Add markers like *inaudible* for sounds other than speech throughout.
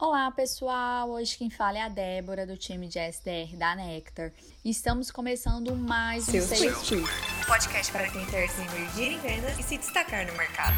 Olá, pessoal! Hoje quem fala é a Débora, do time de SDR da Nectar. Estamos começando mais um Sales Tour. Um podcast para quem quer se emergir em vendas e se destacar no mercado.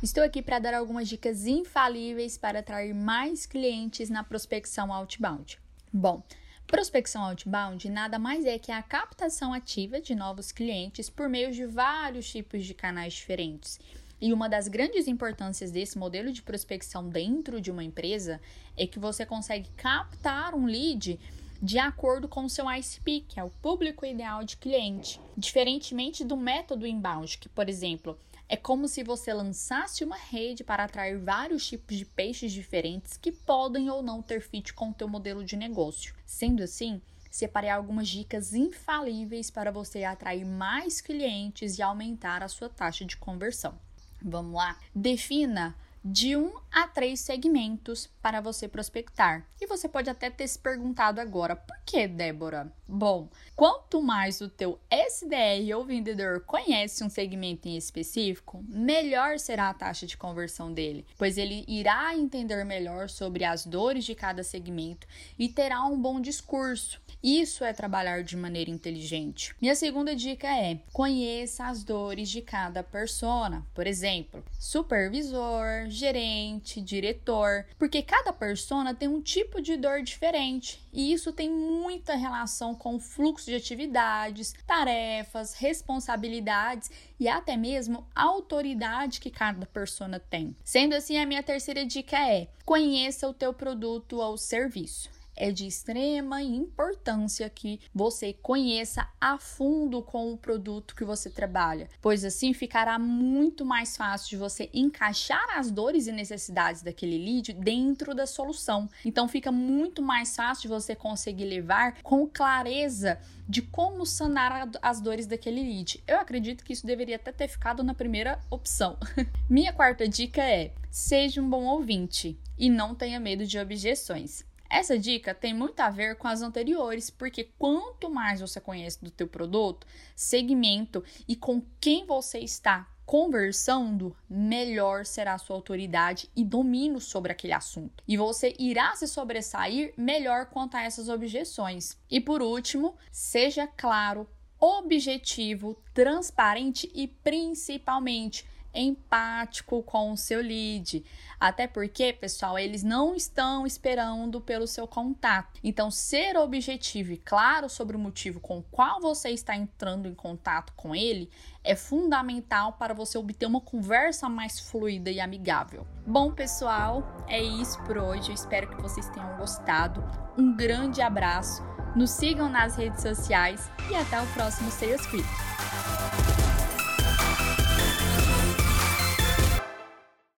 Estou aqui para dar algumas dicas infalíveis para atrair mais clientes na prospecção outbound. Bom, prospecção outbound nada mais é que a captação ativa de novos clientes por meio de vários tipos de canais diferentes. E uma das grandes importâncias desse modelo de prospecção dentro de uma empresa é que você consegue captar um lead de acordo com o seu ICP, que é o público ideal de cliente. Diferentemente do método inbound, que, por exemplo, é como se você lançasse uma rede para atrair vários tipos de peixes diferentes que podem ou não ter fit com o teu modelo de negócio. Sendo assim, separei algumas dicas infalíveis para você atrair mais clientes e aumentar a sua taxa de conversão. Vamos lá? Defina de um a três segmentos para você prospectar. E você pode até ter se perguntado agora, por que, Débora? Bom, quanto mais o teu SDR ou vendedor conhece um segmento em específico, melhor será a taxa de conversão dele, pois ele irá entender melhor sobre as dores de cada segmento e terá um bom discurso. Isso é trabalhar de maneira inteligente. Minha segunda dica é: conheça as dores de cada persona. Por exemplo, supervisor, gerente, diretor, porque cada persona tem um tipo de dor diferente e isso tem muita relação com o fluxo de atividades, tarefas, responsabilidades e até mesmo a autoridade que cada persona tem. Sendo assim, a minha terceira dica é: conheça o teu produto ou serviço é de extrema importância que você conheça a fundo com o produto que você trabalha, pois assim ficará muito mais fácil de você encaixar as dores e necessidades daquele lead dentro da solução. Então fica muito mais fácil de você conseguir levar com clareza de como sanar as dores daquele lead. Eu acredito que isso deveria até ter ficado na primeira opção. *laughs* Minha quarta dica é: seja um bom ouvinte e não tenha medo de objeções. Essa dica tem muito a ver com as anteriores, porque quanto mais você conhece do teu produto, segmento e com quem você está conversando, melhor será a sua autoridade e domínio sobre aquele assunto. E você irá se sobressair melhor quanto a essas objeções. E por último, seja claro, objetivo, transparente e principalmente empático com o seu lead. Até porque, pessoal, eles não estão esperando pelo seu contato. Então, ser objetivo e claro sobre o motivo com o qual você está entrando em contato com ele é fundamental para você obter uma conversa mais fluida e amigável. Bom, pessoal, é isso por hoje. Eu espero que vocês tenham gostado. Um grande abraço. Nos sigam nas redes sociais e até o próximo Sales Quick.